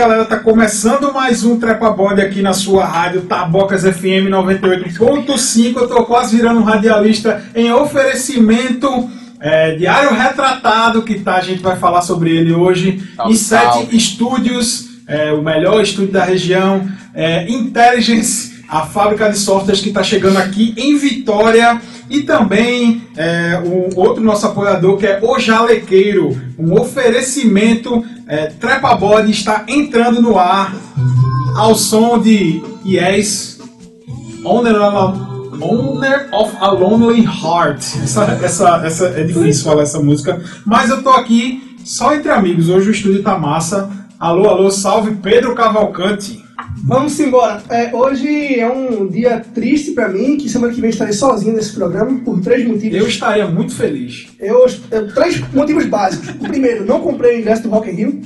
galera, tá começando mais um Trepa Bode aqui na sua rádio Tabocas FM 98.5. Eu tô quase virando um radialista em oferecimento é, Diário Retratado, que tá, a gente vai falar sobre ele hoje. Salve, e sete estúdios, é, o melhor estúdio da região, é, Intelligence, a fábrica de softwares que está chegando aqui em Vitória. E também é, o outro nosso apoiador que é o Jalequeiro, um oferecimento. É, Trepa Body está entrando no ar ao som de Yes, Owner of a, Owner of a Lonely Heart. Essa, essa, essa, é difícil falar essa música, mas eu tô aqui só entre amigos. Hoje o estúdio tá massa. Alô, alô, salve Pedro Cavalcante. Vamos embora. É, hoje é um dia triste pra mim, que semana que vem estarei sozinho nesse programa por três motivos. Eu estaria muito feliz. Eu, eu- três motivos básicos. O primeiro, não comprei o ingresso do Rock in Rio.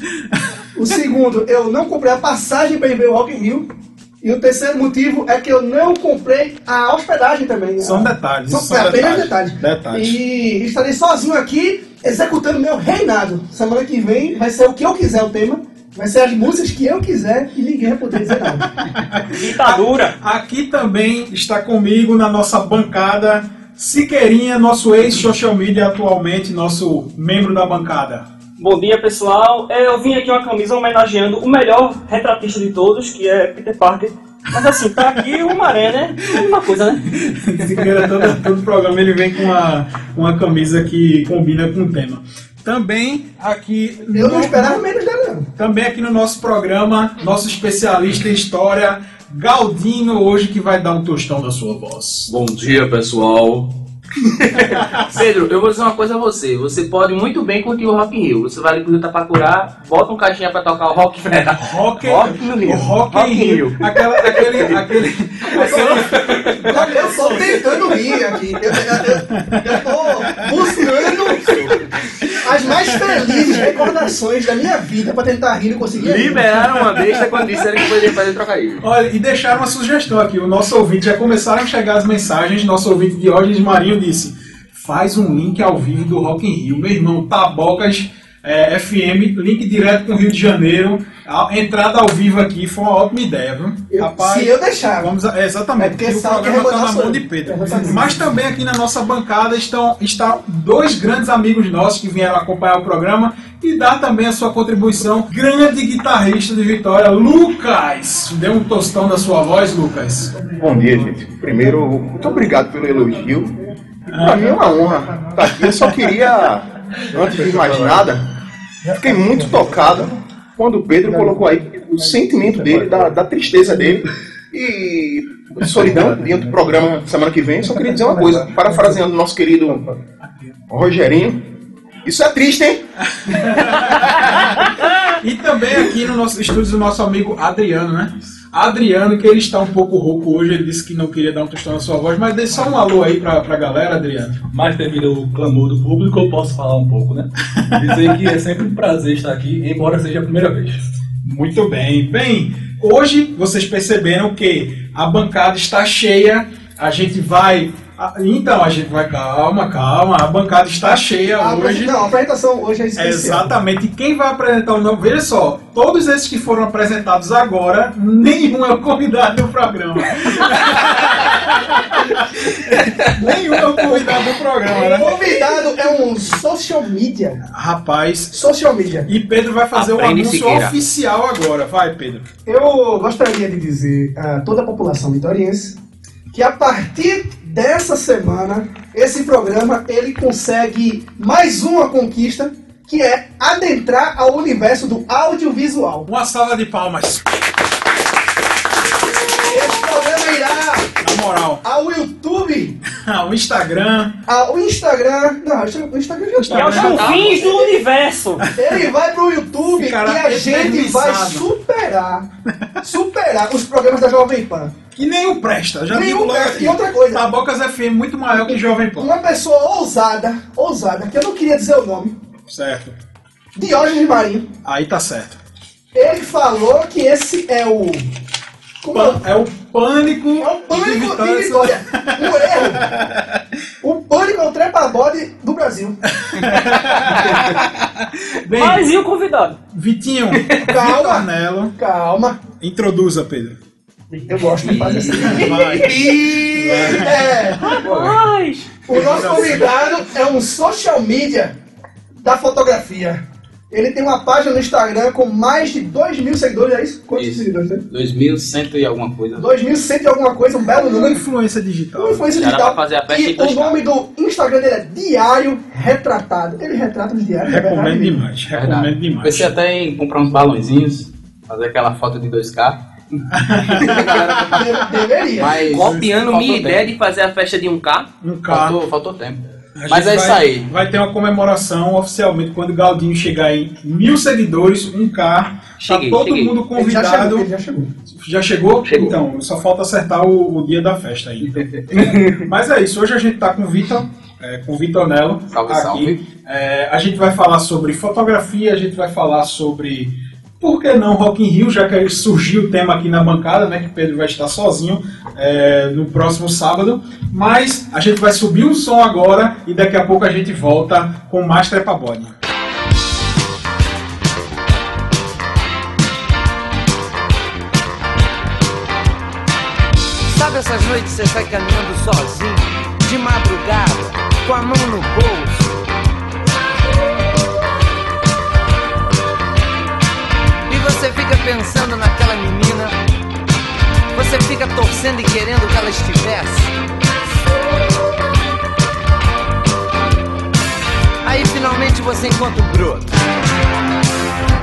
O segundo, eu não comprei a passagem para ir ver o Rock in Rio. E o terceiro motivo é que eu não comprei a hospedagem também. São detalhes. São, são é apenas detalhes. detalhes. Detalhes. E estarei sozinho aqui, executando meu reinado. Semana que vem vai ser o que eu quiser o tema. Vai ser as músicas que eu quiser e ninguém vai poder dizer nada. Ditadura. Aqui também está comigo na nossa bancada Siqueirinha, nosso ex-social media atualmente, nosso membro da bancada. Bom dia, pessoal. É, Eu vim aqui uma camisa homenageando o melhor retratista de todos, que é Peter Parker. Mas assim, tá aqui o Maré, né? É a mesma coisa, né? Siqueira, todo, todo programa ele vem com uma, uma camisa que combina com o tema. Também aqui. Eu não no- esperava menos dela, Também aqui no nosso programa, nosso especialista em história, Galdino, hoje que vai dar um tostão da sua voz. Bom dia, pessoal. Pedro, eu vou dizer uma coisa a você. Você pode muito bem curtir o Rock in Rio. Você vai ali pro Itapacurá, bota um caixinha pra tocar o Rock Rock, Rock no Rio. o Rock, Rock in Rio. Aquela, aquele, aquele, aquele, Eu tô tentando rir aqui. Eu, eu, eu, eu tô felizes recordações da minha vida pra tentar rir e conseguir. Liberaram uma besta quando disseram que poderia fazer trocadilho. Olha, e deixaram uma sugestão aqui. O nosso ouvinte, já começaram a chegar as mensagens. Nosso ouvinte Diógenes Marinho disse: faz um link ao vivo do Rock in Rio. Meu irmão, Tabocas é, FM, link direto com o Rio de Janeiro. A entrada ao vivo aqui foi uma ótima ideia, viu? Eu- se eu deixar. Vamos a- é, exatamente, É porque o que programa está na mão de. Pedro. Exatamente. Mas também aqui na nossa bancada estão, estão dois grandes amigos nossos que vieram acompanhar o programa e dar também a sua contribuição. Grande guitarrista de Vitória, Lucas. Dê um tostão da sua voz, Lucas. Bom dia, gente. Primeiro, muito obrigado pelo elogio. Para mim é uma honra estar aqui. Eu só queria, antes de mais nada, fiquei muito tocado quando o Pedro colocou aí o sentimento dele, da, da tristeza dele e solidão dentro do programa semana que vem. Só queria dizer uma coisa, parafraseando o nosso querido Rogerinho. Isso é triste, hein? E também aqui no nosso estúdio o nosso amigo Adriano, né? Adriano, que ele está um pouco rouco hoje, ele disse que não queria dar um tostão na sua voz, mas dê só um alô aí pra, pra galera, Adriano. Mas devido ao clamor do público, eu posso falar um pouco, né? Dizer que é sempre um prazer estar aqui, embora seja a primeira vez. Muito bem. Bem, hoje vocês perceberam que a bancada está cheia. A gente vai. A- Então, a gente vai. Calma, calma. A bancada está cheia A, hoje. não, a apresentação hoje é especial. Exatamente. E quem vai apresentar o nome? Veja só, todos esses que foram apresentados agora, nenhum é o convidado do programa. nenhum é o convidado do programa, O né? convidado é um social media. Rapaz. Social media. E Pedro vai fazer o Aprende, anúncio Siqueira. oficial agora. Vai, Pedro. Eu gostaria de dizer a toda a população vitoriense que a partir dessa semana esse programa ele consegue mais uma conquista que é adentrar ao universo do audiovisual. Uma salva de palmas. Moral. ao YouTube, Ah, o Instagram. ao Instagram, não, o Instagram já E aos está. confins do universo. Ele vai pro YouTube Ficará e a gente vai superar, superar os programas da Jovem Pan. Que nenhum presta. Já Nenhum digo presta. E outra coisa. Tabocas FM muito maior que Jovem Pan. Uma pessoa ousada, ousada, que eu não queria dizer o nome, Certo. Diógenes Marinho, Aí tá certo. ele falou que esse é o. É? Pan- é o pânico. É o pânico de Vitória. Um erro. O pânico é o trepa-bode do Brasil. Bem, Mas e o convidado? Vitinho, Calma. Vitor Nelo, Calma. introduza, Pedro. Eu gosto de fazer assim. É, Rapaz! o nosso convidado é um social media da fotografia. Ele tem uma página no Instagram com mais de 2 mil seguidores, é isso? Quantos Isso. seguidores tem? 2100 e alguma coisa. 2.100 e alguma coisa, um belo Uma número. influência digital. Uma influência Já digital. fazer a festa E dois o nome do Instagram dele é Diário Retratado. Ele retrata os diários. é Recomendo verdade? demais, recomendo demais. Pensei até em comprar uns balãozinhos, fazer aquela foto de 2K. A galera comprar. De- deveria. Mas Copiando minha tempo. ideia de fazer a festa de um K. Um carro. Faltou, faltou tempo. A Mas é isso vai- aí. Vai ter uma comemoração oficialmente quando o Galdinho chegar em mil seguidores, um K. Cheguei, tá todo cheguei. mundo Ele já chegou. convidado. Ele já chegou. Já chegou? Chegou. Então, só falta acertar o, o dia da festa aí. Mas é isso, hoje a gente tá com o Vitor, é, com o Vitor Nelo. Salve, aqui. salve. É, a gente vai falar sobre fotografia, a gente vai falar sobre. Por que não Rock in Rio, já que surgiu o tema aqui na bancada, né? Que Pedro vai estar sozinho é, no próximo sábado. Mas a gente vai subir o som agora e daqui a pouco a gente volta com mais Trepa Body. Sabe essas noites você sai caminhando sozinho, de madrugada, com a mão no bolso? Você fica pensando naquela menina, você fica torcendo e querendo que ela estivesse. Aí finalmente você encontra o broto.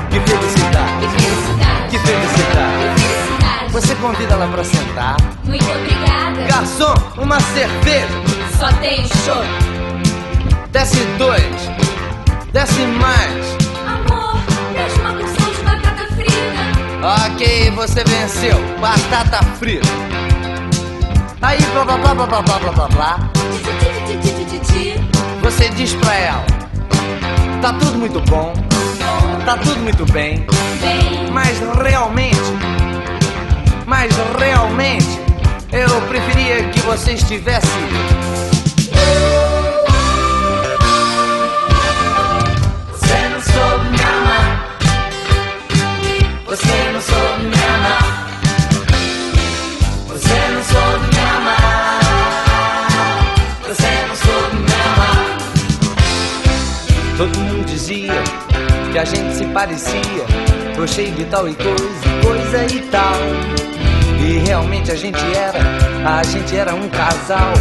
Que felicidade, que felicidade. Você convida ela pra sentar. Muito obrigada. Garçom, uma cerveja. Só tem show. Desce dois. Desce mais. Ok, você venceu. Batata frita. Aí, blá blá blá blá blá blá blá blá. Você diz pra ela: Tá tudo muito bom. Tá tudo muito. Bem, Mas realmente. Mas realmente. Eu preferia que você estivesse. Que a gente se parecia. Cheio de tal e coisa, coisa e tal. E realmente a gente era, a gente era um casal,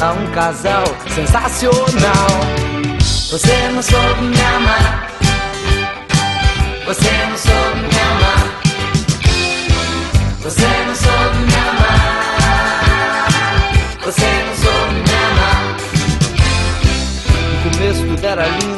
a um casal sensacional. Você não soube me amar. Você não soube me amar. Você não soube me amar. Você não soube me amar. No começo tudo era lindo,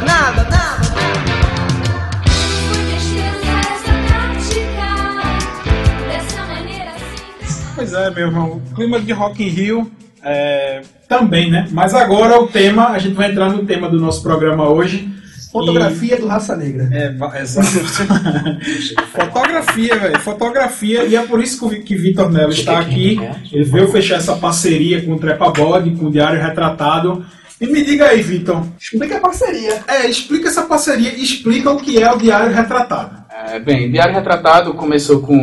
Nada, nada, nada. Pois é, meu irmão. Clima de Rock in Rio é, também, né? Mas agora o tema, a gente vai entrar no tema do nosso programa hoje. Fotografia do Raça Negra. É, exato. fotografia, velho. Fotografia. E é por isso que o Vitor Melo está aqui. Ele veio fechar essa parceria com o Trepa Body, com o Diário Retratado. E me diga aí, Vitor. Explica a parceria. É, explica essa parceria e explica o que é o Diário Retratado. É, bem, Diário Retratado começou com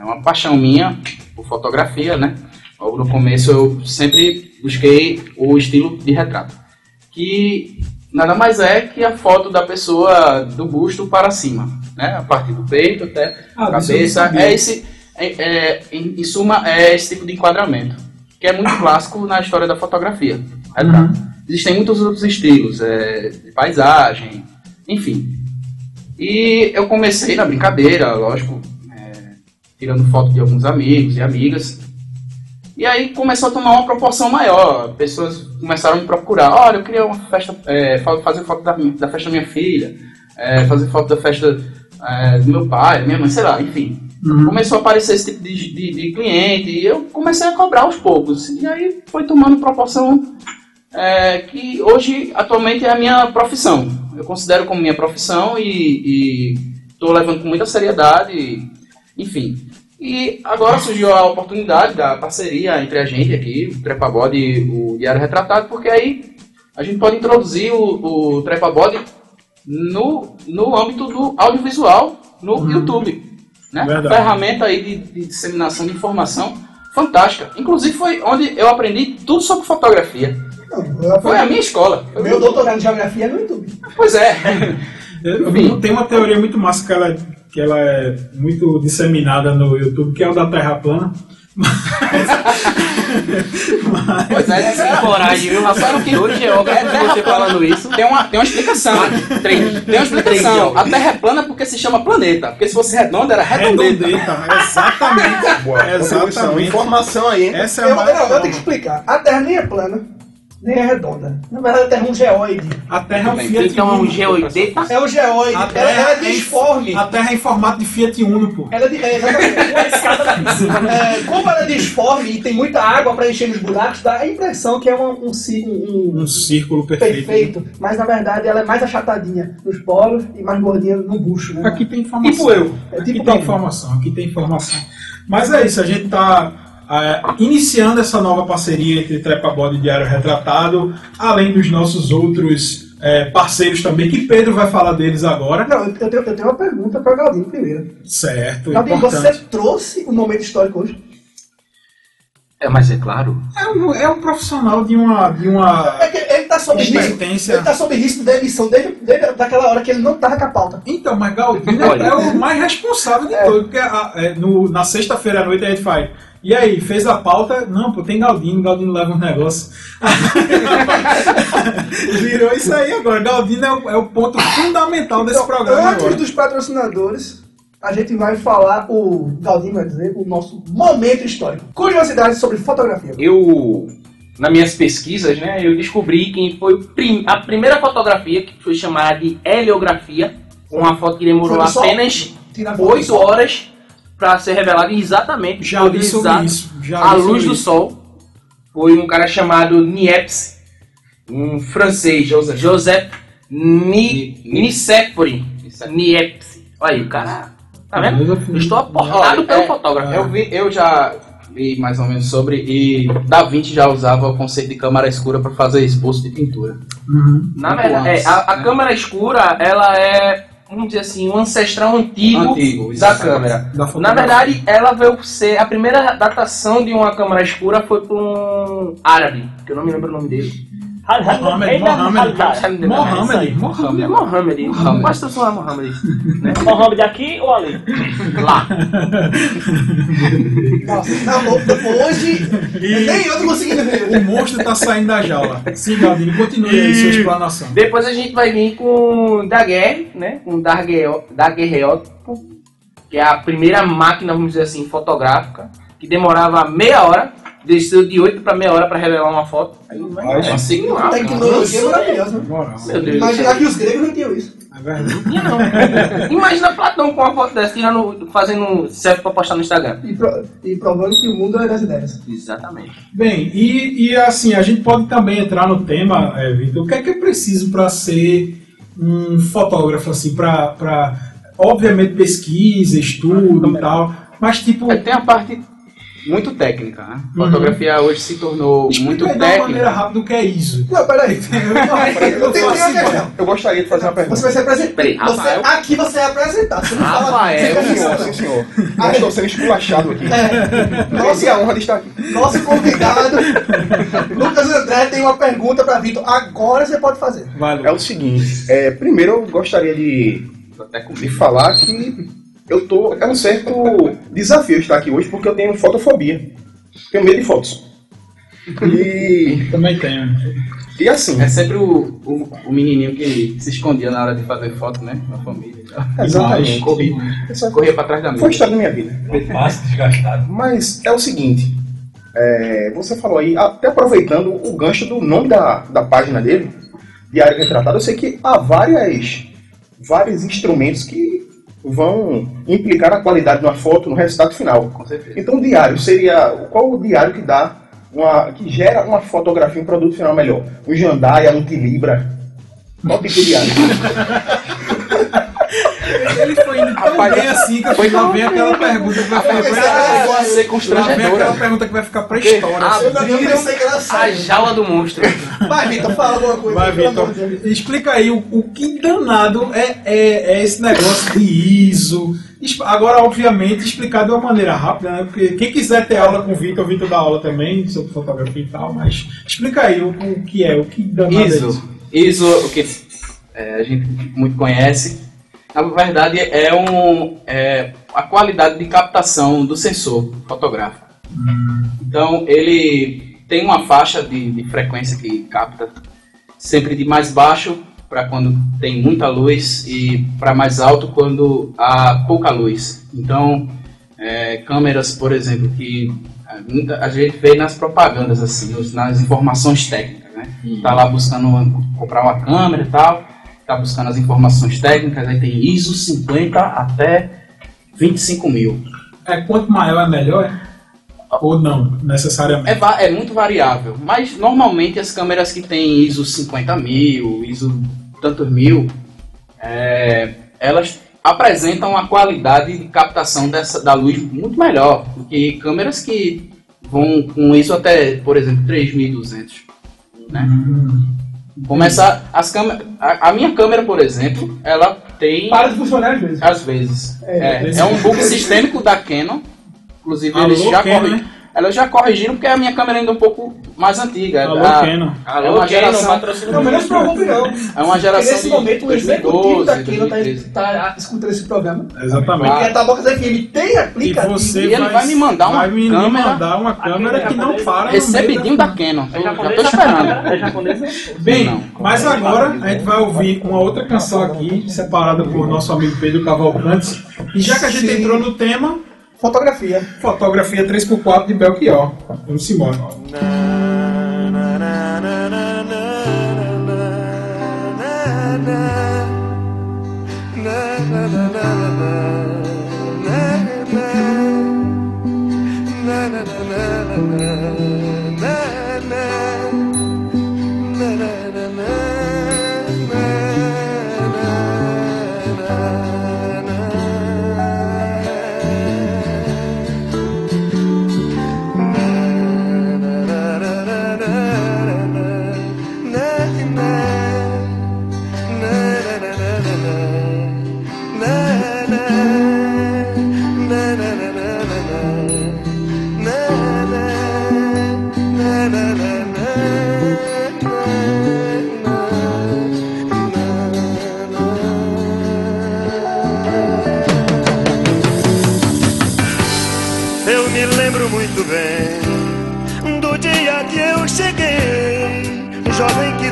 uma paixão minha por fotografia, né? Logo no começo eu sempre busquei o estilo de retrato, que nada mais é que a foto da pessoa do busto para cima, né? A partir do peito até Ah, a não cabeça. É esse, é, é, em, em suma, é esse tipo de enquadramento, que é muito clássico na história da fotografia. Retrato. Existem muitos outros estilos, é, de paisagem, enfim. E eu comecei na brincadeira, lógico, é, tirando foto de alguns amigos e amigas. E aí começou a tomar uma proporção maior. Pessoas começaram a me procurar. Olha, eu queria uma festa, é, fa- fazer foto da, da festa da minha filha, é, fazer foto da festa é, do meu pai, minha mãe, sei lá, enfim. Começou a aparecer esse tipo de, de, de cliente e eu comecei a cobrar aos poucos. E aí foi tomando proporção é, que hoje, atualmente, é a minha profissão. Eu considero como minha profissão e estou levando com muita seriedade, enfim. E agora surgiu a oportunidade da parceria entre a gente aqui, o Trepabode e o Diário Retratado, porque aí a gente pode introduzir o, o Trepabode no, no âmbito do audiovisual no YouTube. Né? Verdade. Ferramenta aí de, de disseminação de informação fantástica. Inclusive foi onde eu aprendi tudo sobre fotografia. Não, eu Foi a minha escola. Foi Meu doutorado em geografia é no YouTube. Pois é. Eu- Tem uma teoria muito massa que ela, que ela é muito disseminada no YouTube, que é o da Terra plana. Pois é, Sem coragem, viu, rapaz? Que hoje é óbvio que você falando isso. Tem uma, tem uma explicação. Três. Tem uma explicação. A Terra é plana porque se chama planeta. Porque se fosse redonda, era redondeta. Redondeta, exatamente. Boa. Exatamente. Informação aí, hein? Essa é a Eu, mais não, eu tenho que explicar. A Terra nem é plana, nem é redonda. Na verdade, a Terra é um geóide. A Terra é um Fiat Então é um Uno. geoideta. É um geóide. A Terra ela é é- disforme. A Terra é em formato de Fiat Uno, pô. Ela é, de, é exatamente. É, como ela é disforme e tem muita água para encher nos buracos, dá a impressão que é um, um, um- Um círculo perfeito. perfeito. Mas na verdade ela é mais achatadinha nos polos e mais gordinha no bucho. Né? Aqui tem informação. Tipo eu. É Aqui tipo tem eu. informação, aqui tem informação. Mas é isso, a gente está iniciando essa nova parceria entre Trepabode e Diário Retratado, além dos nossos outros é, parceiros também, que Pedro vai falar deles agora. Não, eu tenho, eu tenho uma pergunta para Galdino primeiro. Certo, Galdino, importante. você trouxe o momento histórico hoje? É, mas é claro. É um, é um profissional de uma, de uma É que ele tá sob risco. Ele tá sob risco da emissão desde, desde daquela hora que ele não tava com a pauta. Então, mas Galdino Olha. é o mais responsável de tudo, porque a- é, no- na sexta-feira à noite a gente faz. E aí, fez a pauta? Não, pô, tem Galdino, Galdino leva um negócio. Virou isso aí agora. Galdino é o, é o ponto fundamental desse Então, programa antes agora. dos patrocinadores, a gente vai falar, o Galdino vai dizer, o nosso momento histórico. Curiosidades sobre fotografia. Eu, nas minhas pesquisas, né, eu descobri quem foi prim- a primeira fotografia que foi chamada de heliografia. Uma foto que demorou apenas Tira a foto do 8 sol. horas para ser revelada exatamente Já li sobre isso. Já a li luz sobre do isso. sol. Foi um cara chamado Niepce, um francês, Joseph, Joseph Ni. Niepce. Olha aí, o cara. Tá vendo? Eu estou aportado Olha, pelo é, fotógrafo. Eu, vi, eu já vi mais ou menos sobre e Da Vinci já usava o conceito de câmara escura para fazer esboço de pintura. Uhum. Na verdade, é, a, a né? câmera escura, ela é, vamos dizer assim, um ancestral antigo, Antigo, da câmera. Da Na verdade, ela veio ser. A primeira datação de uma câmera escura foi por um árabe, que eu não me lembro o nome dele. Mohamed, Mohamed, Mohamed, Mohamed. Mohamed. Mohamed. Mohamed. Mohamed. Né? Mohamed aqui ou ali? Lá. Nossa, não, hoje nem eu tô conseguindo ver. O monstro tá saindo da jaula. Sim, Galdino, continue aí sua explanação. Depois a gente vai vir com Daguerre, né? Com Daguerre- daguerreótipo, que é a primeira máquina, vamos dizer assim, fotográfica, que demorava meia hora, desceu de 8 para meia hora para revelar uma foto. Aí vai Olha. assim, lá. Tecnologia maravilhosa, né? Meu Deus. Imaginar que os gregos não tinham isso. É verdade. Tinha não. Imagina Platão com uma foto dessa, tirando, fazendo selfie pra postar no Instagram. E, pro- e provando que o mundo é das ideias. Exatamente. Bem, e, e assim, a gente pode também entrar no tema, é, Vitor, o que é que é preciso para ser um fotógrafo, assim, para, obviamente, pesquisa, estudo e tal, mas tipo, É, Tem a parte muito técnica, né? Uhum. Fotografia hoje se tornou muito explica aí de uma maneira técnica. rápida o que é isso. Não, peraí. Eu tenho assim, uma. Eu gostaria de fazer uma pergunta. Você vai se apresentar. Peraí, Você, aqui você é apresentado. Você não fala. Rafael, você Sim, senhor, sim, senhor. Eu estou sendo esculachado aqui. É. Nossa, a honra de estar aqui. Nosso convidado, Lucas André, tem uma pergunta para Vitor. Agora você pode fazer. Vai, É o seguinte, é, primeiro eu gostaria de, de falar que eu tô. É um certo desafio estar aqui hoje porque eu tenho fotofobia. Tenho medo de fotos. E, Também tenho. e assim, É sempre o, o, o menininho que se escondia na hora de fazer foto, né? Na família e tal. exatamente. Corria, corria pra trás da Foi a mesa. história da minha vida. Fácil, desgastado. Mas é o seguinte, É, você falou aí, até aproveitando o gancho do nome da, da página dele, Diário Retratado, eu sei que há várias, vários instrumentos que vão implicar na qualidade de uma foto no resultado final. Com certeza. Então, o diário seria. Qual o diário que dá uma. que gera uma fotografia, um produto final melhor? Um Jandaia, um Tilibra? Qual tipo de diário? Ele foi indo tão Rapaz, bem assim que eu foi lá tão- ver aquela pergunta que vai ficar é, Chegou a ser constrangedora. aquela pergunta que vai ficar pra história. assim. Que era A jaula do monstro. Vai, Vitor, fala alguma coisa. Vai, Vitor. Explica aí o, o que danado é, é, é esse negócio de ISO. Agora, obviamente, explicar de uma maneira rápida, né? Porque quem quiser ter aula com o Vitor, o Vitor dá aula também sobre fotografia e tal, mas explica aí o, o que é, o que danado é ISO. isso. ISO, o que é, a gente muito conhece, na verdade é, um, é a qualidade de captação do sensor fotográfico. Então ele tem uma faixa de, de frequência que capta sempre de mais baixo para quando tem muita luz e para mais alto quando há pouca luz. Então é, câmeras, por exemplo, que é, muita- a gente vê nas propagandas assim, nas informações técnicas, né? Tá lá buscando uma- comprar uma câmera e tal, tá buscando as informações técnicas, aí tem ISO 50 até 25 mil. É quanto maior é melhor? Ou não, necessariamente? É, é muito variável, mas normalmente as câmeras que têm ISO 50 mil, ISO tantos mil, é, elas apresentam uma qualidade de captação dessa, da luz muito melhor do que câmeras que vão com ISO até, por exemplo, 3200. Né? Começar as câmeras, a, a minha câmera, por exemplo, ela tem Para de funcionar às vezes. às vezes. É, É, é, um bug sistêmico da Canon. Inclusive, Alô, eles já, Canon, corri- elas já corrigiram porque a minha câmera ainda é um pouco mais antiga. Alô, a, Canon. é uma geração, patrocínio. Não, mas não se preocupe não. é uma geração Nesse de momento, o executivo 2012, da Kino tá, 2013. tá escutando esse programa. Exatamente. Porque a Tabocas FM tem E aplicativo. você E ele vai me mandar uma vai me câmera- mandar uma câmera que não para Recebidinho da Canon. É Eu já tô esperando. É japonês? Bem, mas agora a gente vai ouvir uma outra canção aqui, separada por nosso amigo Pedro Cavalcante. E já que a gente Sim. entrou no tema, Fotografia. fotografia 3x4 de Belchior. Vamos embora. Eu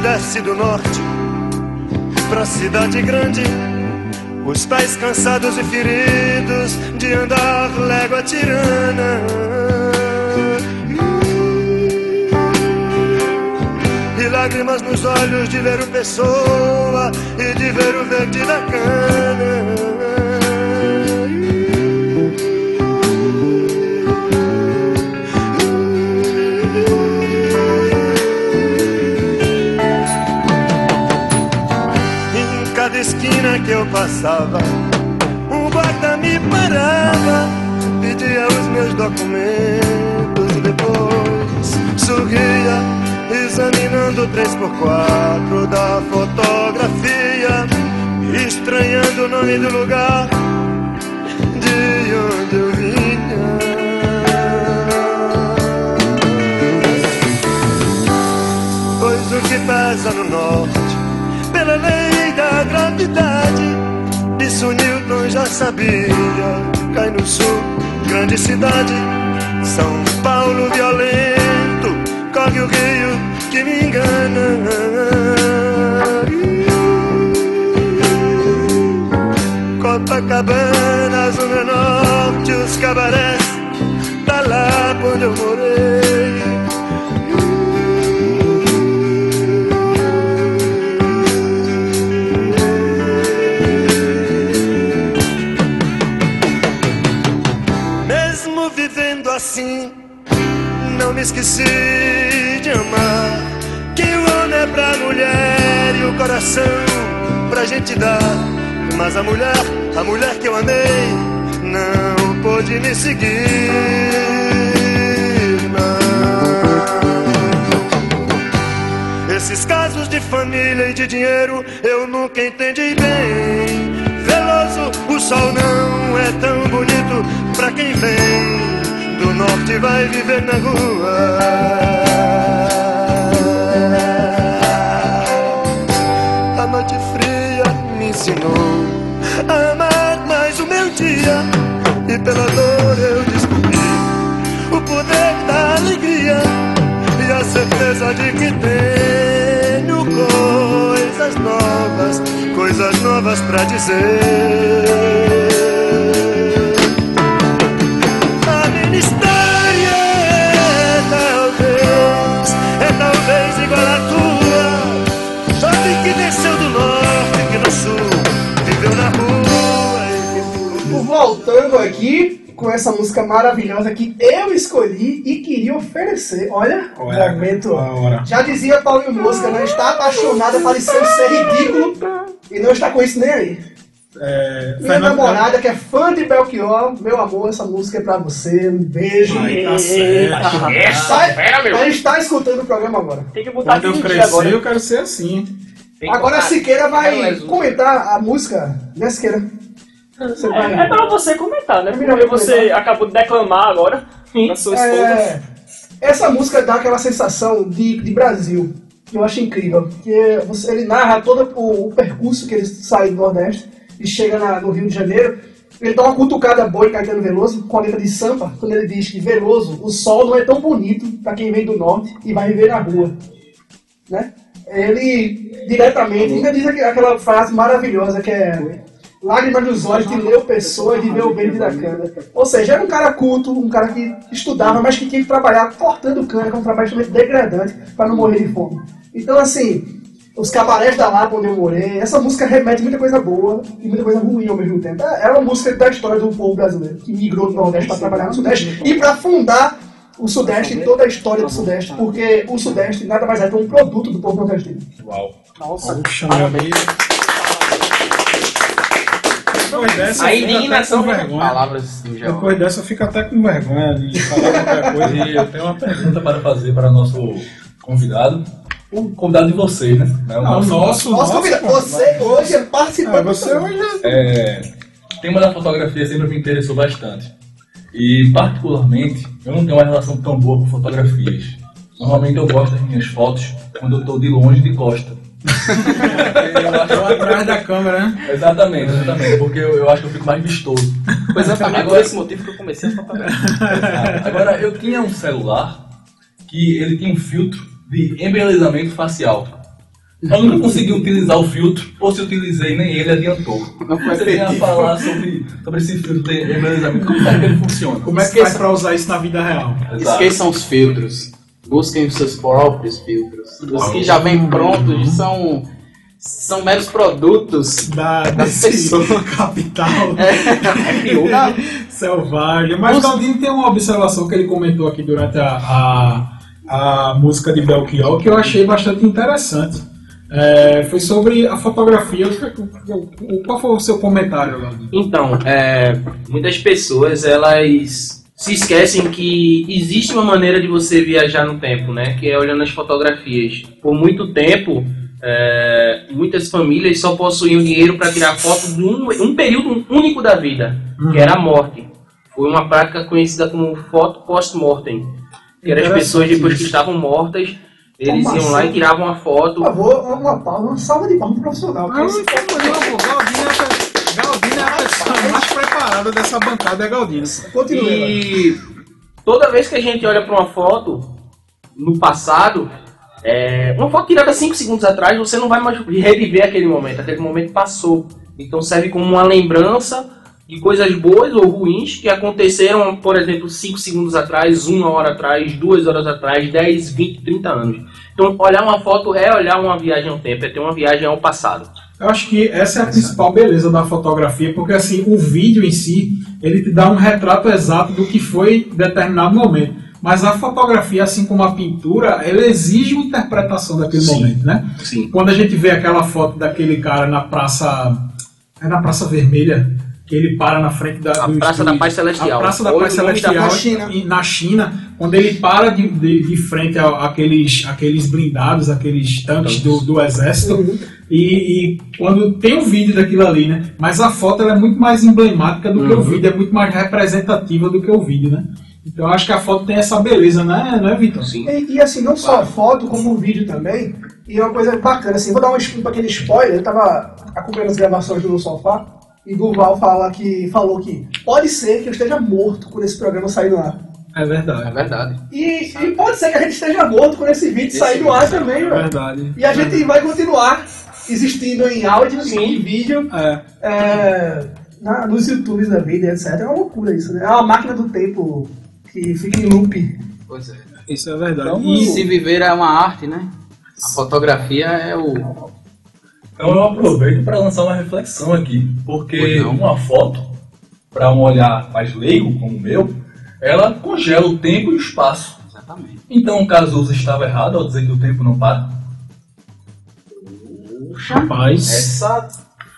desce do norte pra cidade grande. Os pés cansados e feridos de andar légua tirana. E lágrimas nos olhos de ver o pessoa e de ver o verde da cana. Esquina que eu passava, um guarda me parava, pedia os meus documentos e depois sorria, examinando o 3x4 da fotografia, estranhando o nome do lugar de onde eu vinha. Pois o que pesa no norte, pela lei isso Newton já sabia. Cai no sul, grande cidade, São Paulo violento, corre o rio que me engana. Copacabana, Zona Norte, os cabarés, tá lá quando eu morei. Me esqueci de amar. Que o homem é pra mulher e o coração pra gente dar. Mas a mulher, a mulher que eu amei, não pôde me seguir. Não. Esses casos de família e de dinheiro eu nunca entendi bem. Veloso, o sol não é tão bonito pra quem vem do norte vai viver na rua. A noite fria me ensinou a amar mais o meu dia e pela dor eu descobri o poder da alegria e a certeza de que tenho coisas novas, coisas novas pra dizer. Talvez, é igual à tua. Jovem que desceu do norte, que no sul viveu na rua e Voltando aqui com essa música maravilhosa que eu escolhi e queria oferecer. Olha, Olha, momento. a hora. Já dizia Paulinho Mosca, não está apaixonada, parecendo ser ridículo e não está com isso nem aí. É, Minha Fernando- namorada, que é fã de Belchior, meu amor, essa música é pra você. Um beijo. Ai, tá certo. Tá- a gente tá escutando o programa agora. Tem que botar Quando eu crescer, agora. eu quero ser assim. Agora a Siqueira vai comentar a música, né, Siqueira? Você vai. É, é pra você comentar, né? Porque você comentar. acabou de declamar agora na sua esposa. É, essa música dá aquela sensação de, de Brasil, que eu acho incrível. Que você, ele narra todo o, o percurso que ele sai do Nordeste e chega na- no Rio de Janeiro. Ele dá uma cutucada boa em Caetano Veloso, com a letra de Sampa, quando ele diz que Veloso, o sol não é tão bonito pra quem vem do norte e vai viver na rua. Né? Ele diretamente ainda diz aqu- aquela frase maravilhosa que é lágrimas nos olhos de leu pessoa e de ver o verde da cana. Ou seja, era um cara culto, um cara que estudava, mas que tinha que trabalhar cortando cana, que é um trabalho extremamente degradante para não morrer de fome. Então, assim, os cabarés da Lapa onde eu morei, essa música remete muita coisa boa e muita coisa ruim ao mesmo tempo. É é uma música da história do povo brasileiro, que migrou do Nordeste para trabalhar no Sudeste e para fundar o Sudeste e toda a história do Sudeste, porque o Sudeste nada mais é que um produto do povo nordestino. Uau. Nossa, Puxa, meu amigo. Depois dessa, A eu fico até indignação com vergonha. palavras do João. Depois dessa, eu fico até com vergonha de falar qualquer coisa. E eu tenho uma pergunta para fazer para o nosso convidado. O convidado de vocês, né? É o Não, nosso- nosso, Nossa, convidado, você hoje é participante. É, você hoje É, o tema da fotografia sempre me interessou bastante. E, particularmente, eu não tenho uma relação tão boa com fotografias. Normalmente eu gosto das minhas fotos quando eu estou de longe de costa. eu acho atrás da câmera, né? Exatamente, exatamente, porque eu, eu acho que eu fico mais vistoso. Foi exatamente por esse motivo que eu comecei a fotografar. Agora, eu tinha um celular que ele tinha um filtro de embelezamento facial. Eu nunca consegui utilizar o filtro, ou se utilizei, nem ele adiantou. Não foi Você tem a falar sobre, sobre esse filtro de embelezamento, como é que ele funciona? Como é que faz pra usar isso na vida real? Exato. Esqueçam os filtros. Busquem os seus próprios filtros. Os que já vêm prontos são, são meros produtos Da, das desse pessoas. capital É pior. selvagem. Mas Os- Galdino tem uma observação que ele comentou aqui durante a, a, a música de Belchior que eu achei bastante interessante. É, foi sobre a fotografia. Qual foi o seu comentário? Então, é, muitas pessoas elas se esquecem que existe uma maneira de você viajar no tempo, né? Que é olhando as fotografias. Por muito tempo, é, muitas famílias só possuíam dinheiro para tirar foto de um, um período único da vida, que era a morte. Foi uma prática conhecida como foto post-mortem, que eram as pessoas depois que estavam mortas, eles Como iam lá assim? e tiravam a foto. Por favor, uma uma salva de palmas pro profissional. que esse- Galdino é a pessoa mais preparada dessa bancada, é Galdino. Continue. agora. E toda vez que a gente olha para uma foto no passado, é, uma foto tirada 5 segundos atrás, você não vai mais reviver aquele momento. Aquele momento passou. Então serve como uma lembrança de coisas boas ou ruins que aconteceram, por exemplo, 5 segundos atrás, uma hora atrás, duas horas atrás, 10, 20, 30 anos. Então olhar uma foto é olhar uma viagem ao tempo, é ter uma viagem ao passado. Eu acho que essa é a principal beleza da fotografia, porque assim, o vídeo em si, ele te dá um retrato exato do que foi determinado momento. Mas a fotografia, assim como a pintura, ela exige uma interpretação daquele momento, né? Sim. Quando a gente vê aquela foto daquele cara na praça. É na Praça Vermelha, que ele para na frente da. A Praça da. Paz Celestial. A Praça da Paz nome da Celestial Na China. e- na China, quando ele para de, de, de frente a- àqueles, àqueles blindados, aqueles tanques do, do exército, Uhum. e, e quando tem o vídeo daquilo ali, né? Mas a foto ela é muito mais emblemática do que o vídeo, é muito mais representativa do que o vídeo, né? Então eu acho que a foto tem essa beleza, né, não é, Vitor? Sim. E, e, assim, não só a foto, como o vídeo também. E é uma coisa bacana, assim, vou dar um, um pequeno spoiler. Eu tava acompanhando as gravações do sofá e Durval fala que, falou que pode ser que eu esteja morto quando esse programa sair no ar. É É verdade. verdade. E, e pode ser que a gente esteja morto quando esse vídeo sair no ar também, É velho. verdade. E a gente vai continuar existindo em áudio e em vídeo É, é, na- nos YouTubes da vida, etc. É uma loucura isso, né? É uma máquina do tempo que fica em loop. Pois é. isso é verdade. Então, E- se viver é uma arte, né? A fotografia é o. Então eu aproveito para lançar uma reflexão aqui, porque uma foto, para um olhar mais leigo como o meu, ela congela o tempo e o espaço. Exatamente. Então o Cazuza estava errado ao dizer que o tempo não para? Rapaz. Essa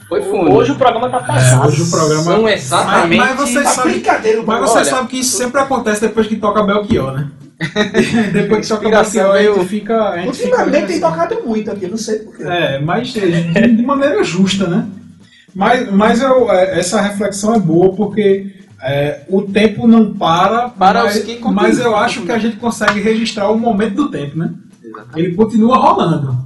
Foi fundo. Hoje o programa tá É, pesado. hoje o programa. São exatamente. Mas, mas você Tá sabe, brincadeira, mas você Olha, sabe que isso sempre acontece depois que toca Belchior, né? depois que toca Inspiração Belchior, a eu- gente fica. A gente Ultimamente tem assim. tocado muito aqui, não sei porquê. É, mas é, de maneira justa, né? Mas, mas eu, é, essa reflexão é boa porque é, o tempo não para, Para mas, os que continuam. mas eu acho que a gente consegue registrar o momento do tempo, né? Exatamente. Ele continua rolando,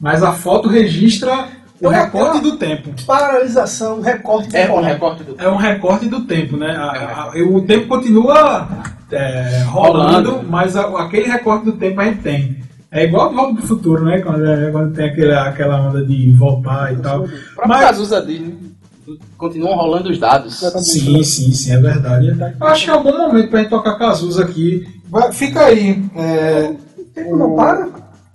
mas a foto registra o Eu- recorte eu- do tempo. Paralisação, recorte É um temporal. recorte do. É um recorte do tempo, né? A- a- o tempo continua é, rolando, Rolando. mas a- aquele recorte do tempo a gente tem. É igual o Volta do Futuro, né? Quando, é- quando tem aquele, aquela onda de voltar e tal. O Mas- Cazuza diz, né? Continuam rolando os dados. Sim, sim, sim, é verdade. Eu acho que é um bom momento pra gente tocar Cazuza aqui. Vai- fica aí. é, O tempo não para?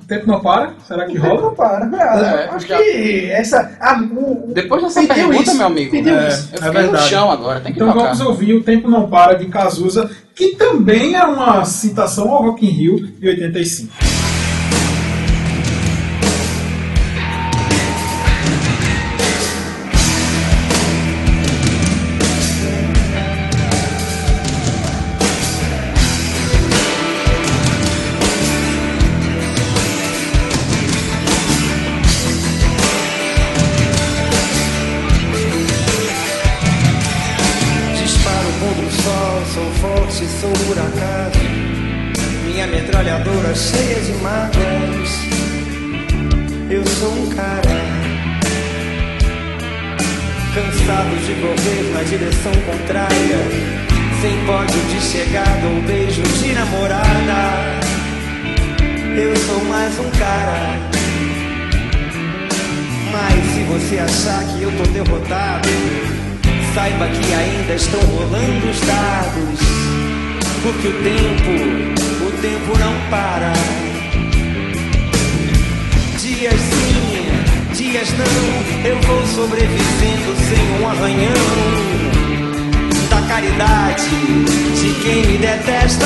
O tempo não para? Será que O tempo rola? não para. É, É, acho já- que essa. A, o, Depois dessa Pediu pergunta, isso, meu amigo, pediu é, isso. eu É fiquei no verdade. chão agora, tem que Então tocar. vamos ouvir O Tempo Não Para de Cazuza, que também é uma citação ao Rock in Rio de 85. Direção contrária, sem pódio de chegada ou beijo de namorada. Eu sou mais um cara. Mas se você achar que eu tô derrotado, Saiba que ainda estão rolando os dados. Porque o tempo, o tempo não para. Não, eu vou sobrevivendo sem um arranhão. Da caridade de quem me detesta.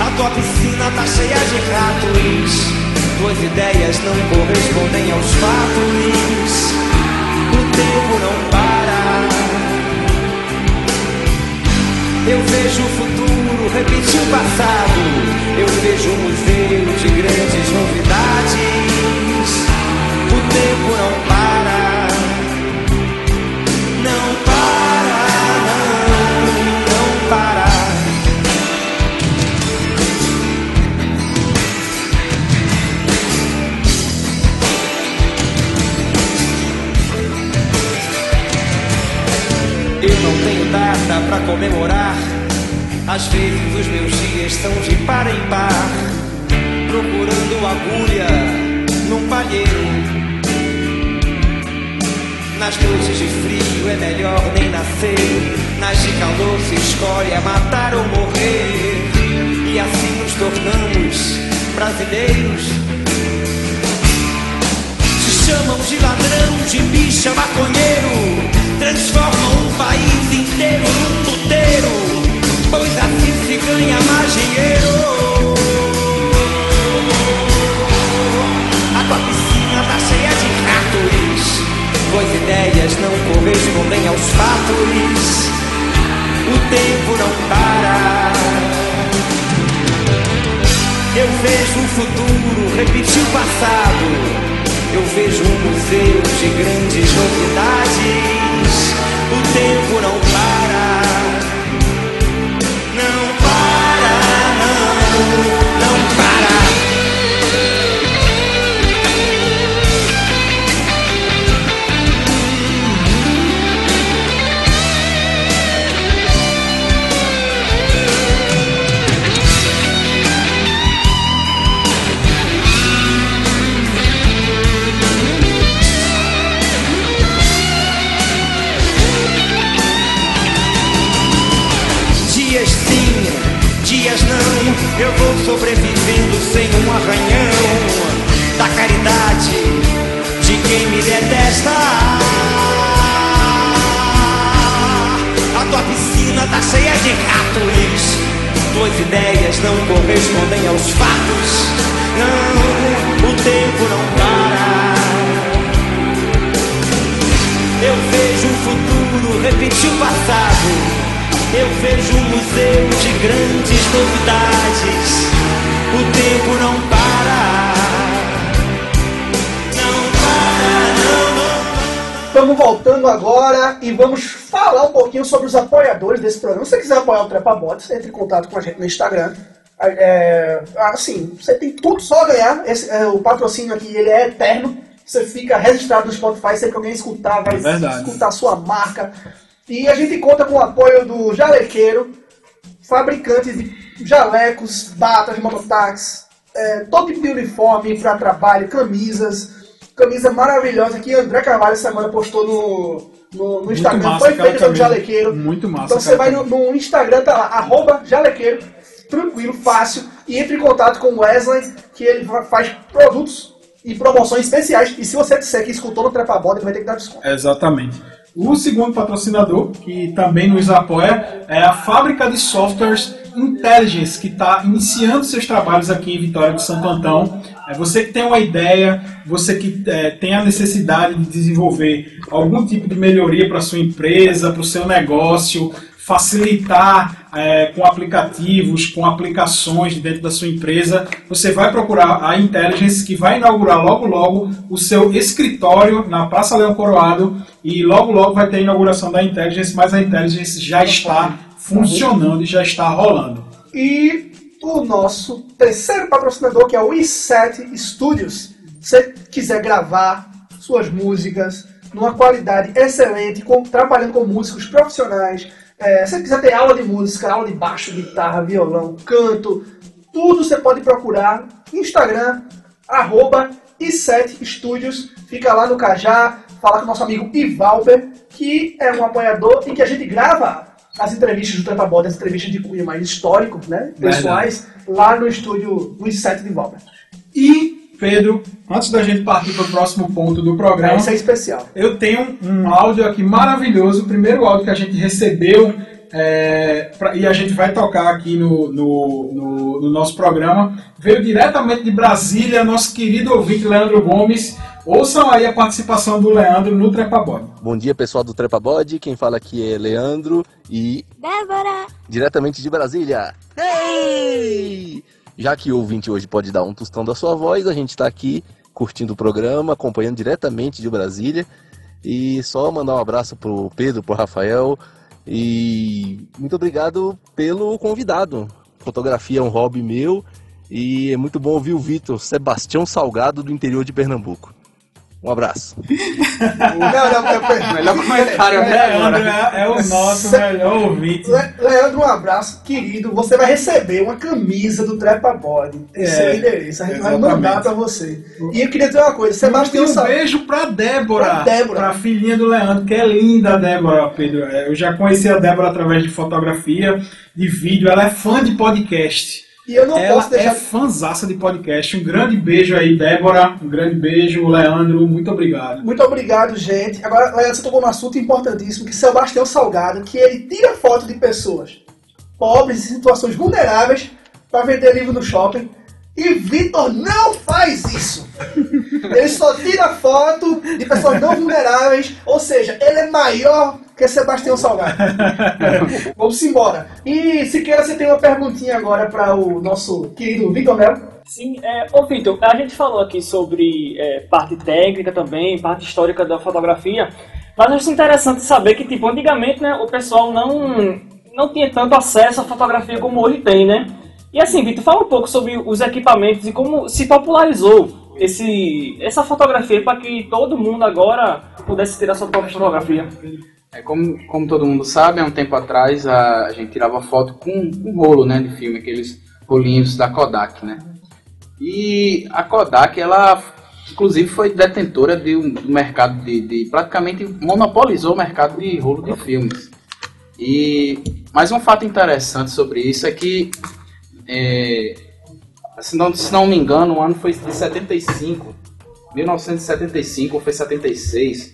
A tua piscina tá cheia de ratos. Tuas ideias não comemorar. Às vezes os meus dias são de par em par. Procurando agulha num palheiro. Nas noites de frio é melhor nem nascer. Nas de calor se escolhe matar ou morrer. E assim nos tornamos brasileiros. Se chamam de ladrão, de bicha, maconheiro. Transformam um país inteiro num puteiro. ganha mais dinheiro. A tua piscina tá cheia de ratos. Tuas ideias não correspondem aos fatos. O tempo não para. Eu vejo o futuro repetir o passado. Eu vejo um museu de grandes novidades. O tempo não agora e vamos falar um pouquinho sobre os apoiadores desse programa. Se você quiser apoiar o Trepa Bots, entre em contato com a gente no Instagram. É, assim, você tem tudo só a ganhar. Esse, é, o patrocínio aqui ele é eterno. Você fica registrado no Spotify, sempre que alguém escutar, vai Verdade. escutar a sua marca. E a gente conta com o apoio do Jalequeiro, fabricantes de jalecos, batas, mototáxis, é, todo tipo de uniforme para trabalho, camisas, camisa maravilhosa que André Carvalho essa semana postou no, no, no Instagram, massa foi feito pelo. Jalequeiro. Muito massa Então você vai no, no Instagram, tá lá, arroba Jalequeiro, tranquilo, fácil, e entre em contato com o Wesley, que ele fa- faz produtos e promoções especiais. E se você disser que escutou no Trepa Boda, ele vai ter que dar desconto. Exatamente. O segundo patrocinador, que também nos apoia, é a fábrica de softwares Intelligence, que está iniciando seus trabalhos aqui em Vitória de Santo Antão. É você que tem uma ideia, você que é, tem a necessidade de desenvolver algum tipo de melhoria para sua empresa, para o seu negócio, facilitar é, com aplicativos, com aplicações dentro da sua empresa, você vai procurar a Intelligence, que vai inaugurar logo logo o seu escritório na Praça Leão Coroado e logo logo vai ter a inauguração da Intelligence, mas a Intelligence já está funcionando e já está rolando. E o nosso terceiro patrocinador, que é o i7 Studios. Se você quiser gravar suas músicas numa qualidade excelente, com- trabalhando com músicos profissionais, é, se você quiser ter aula de música, aula de baixo, guitarra, violão, canto, tudo você pode procurar Instagram, arroba i7 Studios. Fica lá no Cajá, falar com o nosso amigo Ivalber, que é um apoiador e que a gente grava as entrevistas do Trepa Boda, as entrevistas de cunho mais histórico, né? Pessoais, lá no estúdio do i7 de Ivalber. E, Pedro, antes da gente partir para o próximo ponto do programa, Isso é especial. Eu tenho um áudio aqui maravilhoso, o primeiro áudio que a gente recebeu é, pra- e a gente vai tocar aqui no, no, no- no nosso programa. Veio diretamente de Brasília, nosso querido ouvinte Leandro Gomes. Ouçam aí a participação do Leandro no Trepabode. Bom dia, pessoal do Trepa Bode. Quem fala aqui é Leandro e Débora! diretamente de Brasília. Ei! Já que o ouvinte hoje pode dar um tostão da sua voz, a gente está aqui curtindo o programa, acompanhando diretamente de Brasília. E só mandar um abraço pro Pedro, pro Rafael. E muito obrigado pelo convidado. Fotografia é um hobby meu e é muito bom ouvir o Vitor Sebastião Salgado do interior de Pernambuco. Um abraço. Não, não, é, Melhor comentário até Leandro agora. é, é o nosso Cê- melhor ouvinte. Le- Leandro, um abraço, querido. Você vai receber uma camisa do Trepa Body. Esse é, É, o endereço. A gente vai exatamente. mandar pra você. E eu queria dizer uma coisa: Sebastião um beijo pra Débora, Pra Débora. pra filhinha do Leandro, que é linda a Débora, Pedro. É, Eu já conheci a Débora através de fotografia, de vídeo. Ela é fã de podcast. E eu não Ela posso deixar. é fãzaça de podcast. Um grande beijo aí, Débora. Um grande beijo, Leandro. Muito obrigado. Muito obrigado, gente. Agora, Leandro, você tocou num assunto importantíssimo, que Sebastião Salgado, que ele tira foto de pessoas pobres em situações vulneráveis para vender livro no shopping. E Vitor não faz isso. Ele só tira foto de pessoas não vulneráveis, ou seja, ele é maior que Sebastião Salgado. Vamos embora. E Siqueira, você tem uma perguntinha agora para o nosso querido Vitor Melo. Sim, é, ô Vitor, a gente falou aqui sobre é, parte técnica também, parte histórica da fotografia, mas acho interessante saber que, tipo, antigamente, né, o pessoal não, não tinha tanto acesso à fotografia como hoje tem, né? E assim, Vitor, fala um pouco sobre os equipamentos e como se popularizou esse, essa fotografia para que todo mundo agora pudesse ter a sua própria fotografia. É, como, como todo mundo sabe, há um tempo atrás a, a gente tirava foto com um rolo né, de filme, aqueles rolinhos da Kodak, né? E a Kodak, ela inclusive foi detentora de um do mercado de, de praticamente monopolizou o mercado de rolo de filmes. E mais um fato interessante sobre isso é que é, se, não, se não me engano, o ano foi de 75, 1975 ou foi 76,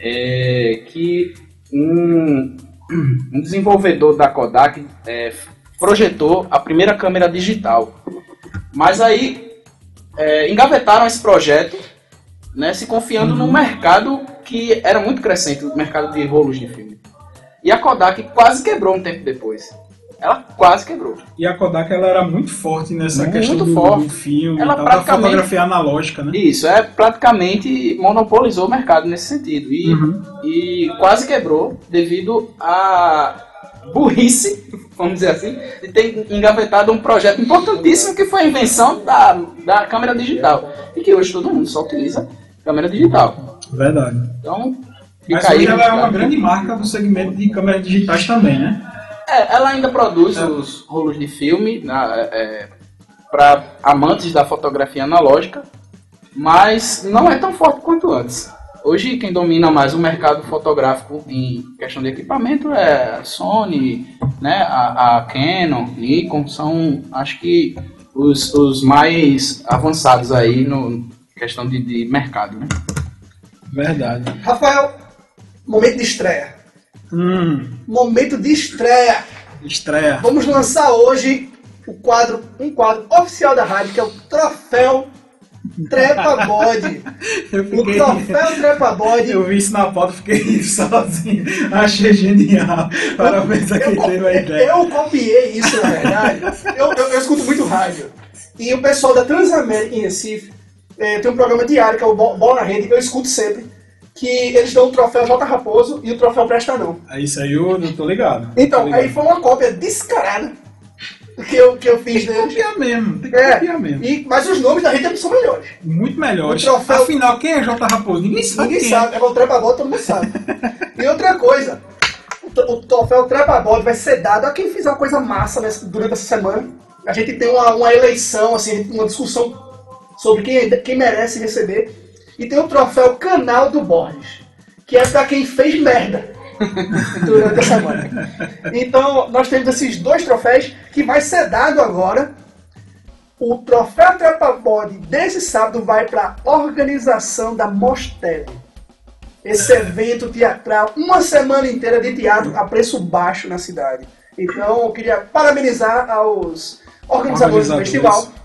é, que um, um desenvolvedor da Kodak é, projetou a primeira câmera digital. Mas aí é, engavetaram esse projeto, né, se confiando num mercado que era muito crescente, o mercado de rolos de filme. E a Kodak quase quebrou um tempo depois. Ela quase quebrou. E a Kodak ela era muito forte nessa Muito questão do, forte. do filme, Ela tal, da fotografia analógica, né? Isso, é praticamente monopolizou o mercado nesse sentido. E, Uhum. e quase quebrou devido à burrice, vamos dizer assim, de ter engavetado um projeto importantíssimo que foi a invenção da, da câmera digital. E que hoje todo mundo só utiliza câmera digital. Verdade. Então, Mas fica aí. hoje ela é uma grande marca do segmento de câmeras digitais também, né? É, ela ainda produz os rolos de filme para amantes da fotografia analógica, mas não é tão forte quanto antes. Hoje quem domina mais o mercado fotográfico em questão de equipamento é a Sony, né, a, a Canon, Nikon, são acho que os, os mais avançados aí no questão de, de mercado. Né? Verdade. Rafael, momento de estreia. Hum, Momento de estreia. estreia. Vamos lançar hoje o quadro, um quadro oficial da rádio, que é o Troféu Trepa Bode. Eu O Troféu Trepa Bode. Eu vi isso na foto, fiquei sozinho. Achei genial. Parabéns a quem teve a ideia. Eu copiei isso, na verdade. Eu, eu, eu escuto muito rádio. E o pessoal da Transamérica em Recife eh, tem um programa diário, que é o Bo- Bola na Rede, que eu escuto sempre. Que eles dão o troféu J. Raposo e o troféu Presta Não. É isso aí, eu não tô ligado. Então, Tô ligado. aí foi uma cópia descarada que eu, que eu fiz Tem que deles. copiar mesmo, tem que É, copiar mesmo. e, mas os nomes da gente são melhores. Muito melhores. Troféu- Afinal, quem é J. Raposo? Ninguém sabe Ninguém quem sabe, é o trepa bode, todo mundo sabe. E outra coisa, o, tro- o troféu trepa bode vai ser dado a quem fizer uma coisa massa nessa- durante essa semana. A gente tem uma, uma eleição, assim, uma discussão sobre quem, quem merece receber. E tem o troféu Canal do Borges, que é pra quem fez merda durante a semana. Então, nós temos esses dois troféus que vai ser dado agora. O troféu Trepa Bode desse sábado vai para a organização da Mostel. Esse evento teatral, uma semana inteira de teatro a preço baixo na cidade. Então, eu queria parabenizar aos organizadores do Organizadores. festival.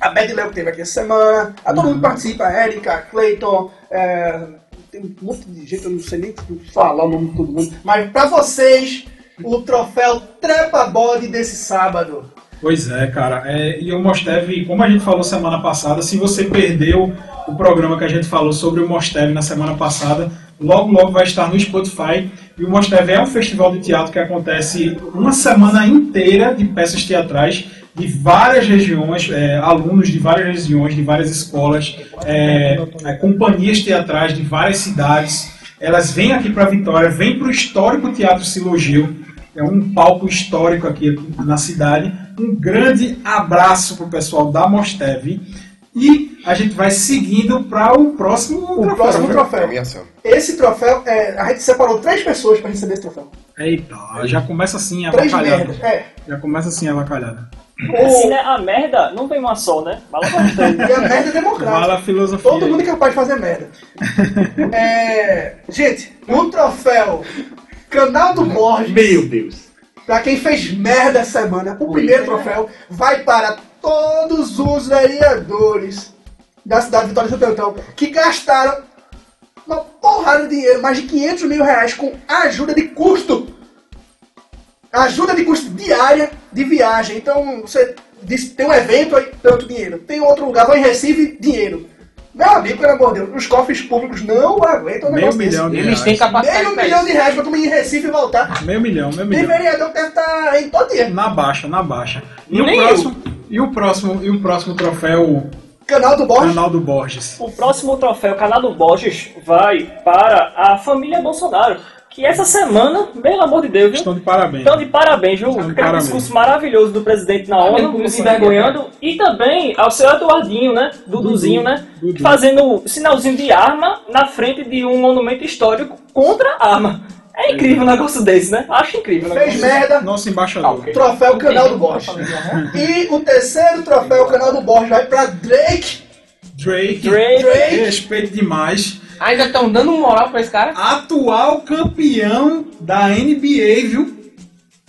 A Beth Leo que teve aqui essa semana, a todo mundo que participa, a Erika, Clayton, é, tem um monte de gente, eu não sei nem falar o nome de todo mundo. Mas pra vocês, o troféu Trepa Bode desse sábado. Pois é, cara. É, e o Mostev, como a gente falou semana passada, se você perdeu o programa que a gente falou sobre o Mostev na semana passada, logo logo vai estar no Spotify. E o Mostev é um festival de teatro que acontece uma semana inteira de peças teatrais de várias regiões, é, alunos de várias regiões, de várias escolas, é, é, companhias teatrais de várias cidades. Elas vêm aqui para Vitória, vêm para o histórico Teatro Silogil, é um palco histórico aqui na cidade. Um grande abraço pro pessoal da Mostev. E a gente vai seguindo para o próximo O próximo troféu. Esse troféu, é, a gente separou três pessoas para receber esse troféu. Eita, já começa assim avacalhada. É. Já começa assim a avacalhada. Assim, né? A merda não vem uma só, né? Fala bastante. E a merda é democrática. A filosofia. Todo mundo é capaz de fazer merda. É, gente, um troféu Canal do Borges. Meu Deus. pra quem fez merda essa semana, o primeiro troféu vai para todos os vereadores da cidade de Vitória Santo Antão que gastaram uma porrada de dinheiro, mais de 500 mil reais com ajuda de custo. Ajuda de custo diária de viagem. Então, você diz, tem um evento aí, tanto dinheiro. Tem outro lugar, vou em Recife, dinheiro. Meu amigo, pelo amor de Deus, os cofres públicos não aguentam um Meio negócio milhão desse. de Eles têm reais. capacidade Meio pra milhão de reais pra tu ir em Recife e voltar. Meio milhão, meio Tem milhão. vereador que deve estar em todo dia. Na baixa, na baixa. E o Nem próximo, e o próximo, e o próximo troféu, Canal do Borges. Canal do Borges. O próximo troféu Canal Borges vai para a família Bolsonaro. Que essa semana, pelo amor de Deus, viu? Estão de parabéns. Então, de parabéns, viu? Estão de Aquele parabéns. discurso maravilhoso do presidente na ONU, se envergonhando. E também ao seu Eduardinho, né? Duduzinho, né? Dudu. Fazendo sinalzinho de arma na frente de um monumento histórico contra a arma. É incrível um negócio desse, né? Acho incrível. Fez negócio merda. Nosso embaixador. Troféu Canal do Borges. E o terceiro troféu Canal do Borges vai pra Drake. Drake. Drake. Drake. Respeito demais. Ainda estão dando moral pra esse cara? Atual campeão da NBA, viu?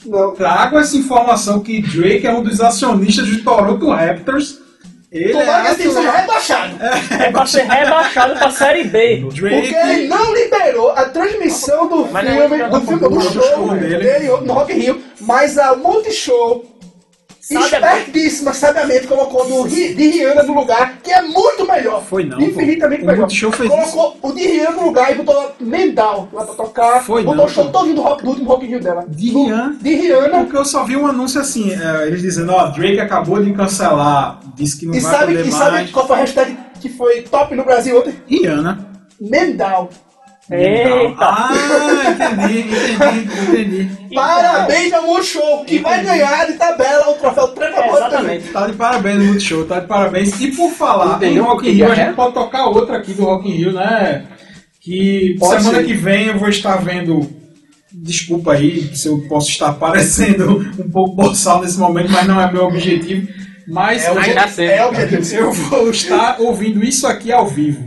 Não. Trago essa informação que Drake é um dos acionistas do Toronto Raptors. Ele Tomara que é esse time seja rebaixado. É pra ser rebaixado pra Série B. Porque ele Drake. não liberou a transmissão do Mas é filme, que do, tá filme, do do show show dele. dele no Rock in Rio, mas a Multishow. Espertíssima, sabiamente colocou do, de Rihanna no lugar, que é muito melhor. Foi não, pô. Infinitamente O melhor. Multishow fez colocou o de Rihanna no lugar e botou Mendal lá pra tocar. Foi botou não, o show pô. todo do, rock, do último Rock in Rio dela. De Do- Rihanna? De Rihanna. Porque eu só vi um anúncio assim, é, eles dizendo, ó, Drake acabou de cancelar, disse que não E vai sabe, poder e sabe mais. qual foi a hashtag que foi top no Brasil ontem? Rihanna. Mendal. Eita. Ah, entendi, entendi, entendi. Parabéns ao Multishow, que vai ganhar de tabela o troféu Trepa É, exatamente. Tá de parabéns Multishow, tá de parabéns. E por falar Entendeu em Rock in Rio, a é? gente pode tocar outra aqui do Rock in Rio, né? Que Pode semana ser. que vem eu vou estar vendo. Desculpa aí se eu posso estar parecendo um pouco boçal nesse momento, mas não é meu objetivo. Mas É o. É o objetivo. eu vou estar ouvindo isso aqui ao vivo.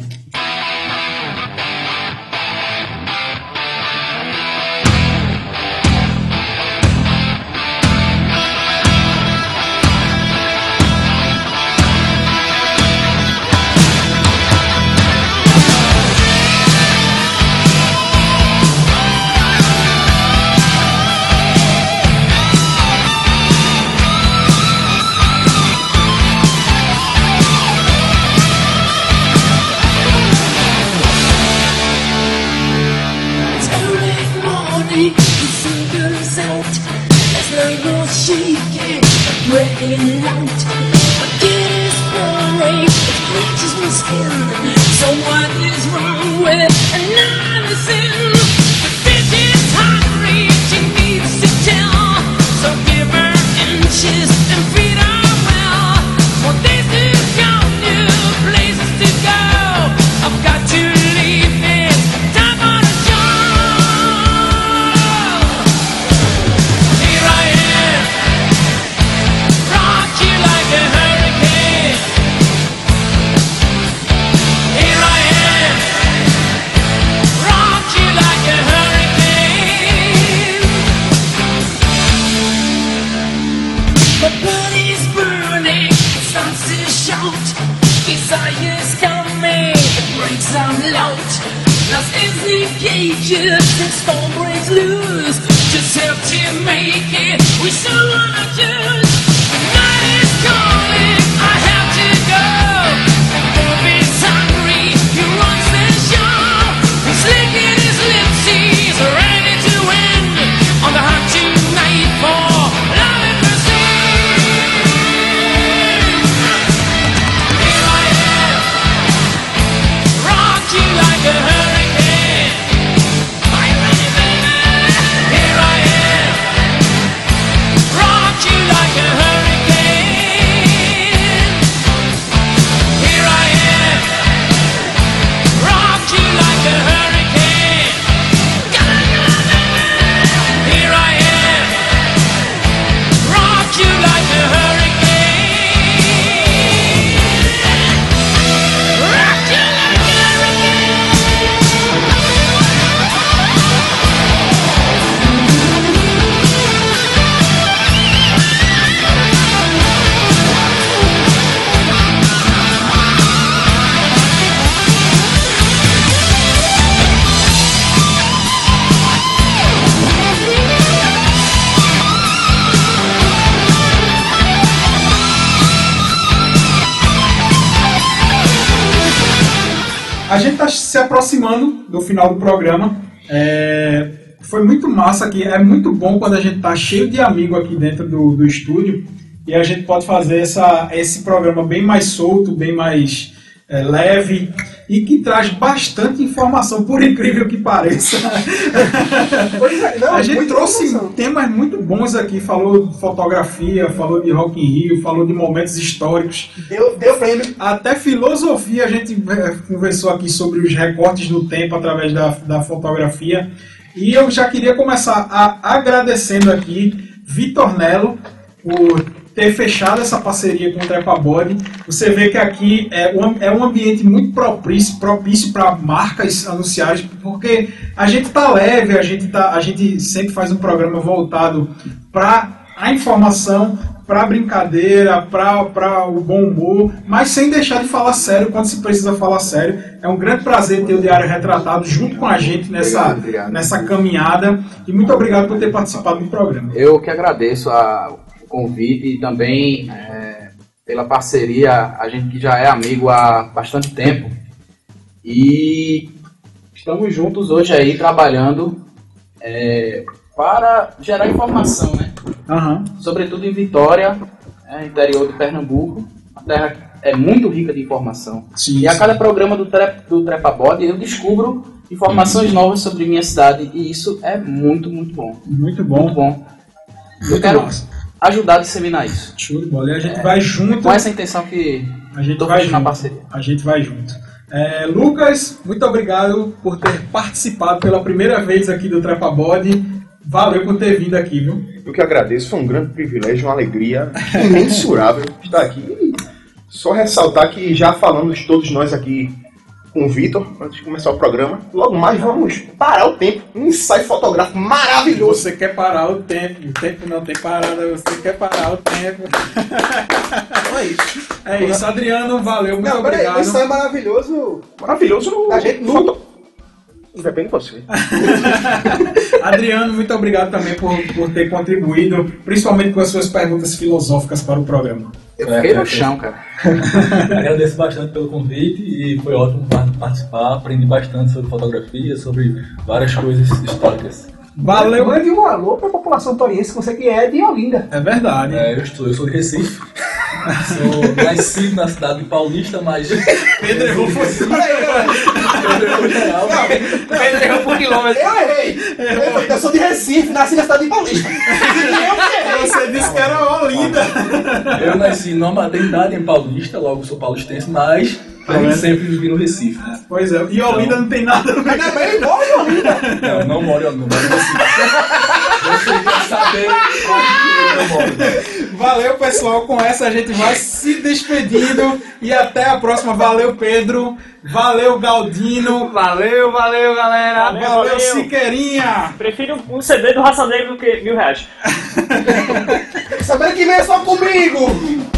Está se aproximando do final do programa. É, foi muito massa aqui. É muito bom quando a gente tá cheio de amigo aqui dentro do, do estúdio e a gente pode fazer essa, esse programa bem mais solto, bem mais é, leve e que traz bastante informação, por incrível que pareça. Pois é, não, a gente trouxe informação. temas muito bons aqui, falou de fotografia, falou de Rock in Rio, falou de momentos históricos. Deu, deu prêmio. Até filosofia a gente eh, conversou aqui sobre os recortes no tempo através da, da fotografia. E eu já queria começar a, agradecendo aqui Vitor Nelo por ter fechado essa parceria com o Trepabody. Você vê que aqui é um, é um ambiente muito propício propício para marcas anunciarem, porque a gente tá leve, a gente, tá, a gente sempre faz um programa voltado para a informação, para a brincadeira, para o bom humor, mas sem deixar de falar sério quando se precisa falar sério. É um grande prazer ter o Diário Retratado junto com a gente nessa, Obrigado, obrigado. nessa caminhada. E muito obrigado por ter participado do programa. Eu que agradeço a- convite e também é, pela parceria, a gente que já é amigo há bastante tempo. E estamos juntos hoje aí trabalhando é, para gerar informação, né? Aham. Sobretudo em Vitória, é, interior de Pernambuco. A terra é muito rica de informação. Sim, E a cada programa do, tre do Trepabode eu descubro informações novas sobre minha cidade e isso é muito, muito bom. Muito bom. Muito bom. Eu Muito quero massa. Ajudar a disseminar isso. Show de bola. E a gente vai junto. Com essa intenção que A gente vai fazendo na junto. parceria. A gente vai junto. É, Lucas, muito obrigado por ter participado pela primeira vez aqui do Trepabode. Valeu por ter vindo aqui, viu? Eu que agradeço, foi um grande privilégio, uma alegria imensurável estar aqui. E só ressaltar que já falamos todos nós aqui com o Vitor, antes de começar o programa, logo mais vamos parar o tempo. Um ensaio fotográfico maravilhoso. Você quer parar o tempo, o tempo não tem parada, você quer parar o tempo. Então é isso. É isso, Adriano, valeu, muito Não, obrigado. isso é maravilhoso. Maravilhoso. A gente Foto- Depende de você. Adriano, muito obrigado também por, por ter contribuído, principalmente com as suas perguntas filosóficas para o programa. Eu fiquei no chão, cara. Agradeço bastante pelo convite e foi ótimo par- participar. Aprendi bastante sobre fotografia, sobre várias coisas históricas. Valeu! Mande um alô pra população toriense, você que é de Olinda. É verdade. É, eu, estou, eu sou de Recife. Sou nascido na cidade de Paulista, mas. Pedro errou, foi Pedro errou geral. Pedro errou por quilômetro. Eu errei. Eu, eu sou de Recife, nasci na cidade de Paulista. Você disse que era Olinda. Eu nasci numa maternidade em Paulista, logo sou paulistense, mas a gente sempre vivi no Recife. né? Pois é, e Olinda não tem nada a ver. Mas ele mora em Olinda. Não, não moro, não moro no Recife. Você quer saber eu moro. Valeu, pessoal. Com essa a gente vai se despedindo. E até a próxima. Valeu, Pedro. Valeu, Galdino. Valeu, valeu, galera. Valeu, valeu. Siqueirinha. Prefiro um CD do Raça Negra do que mil reais. Semana que vem é só comigo.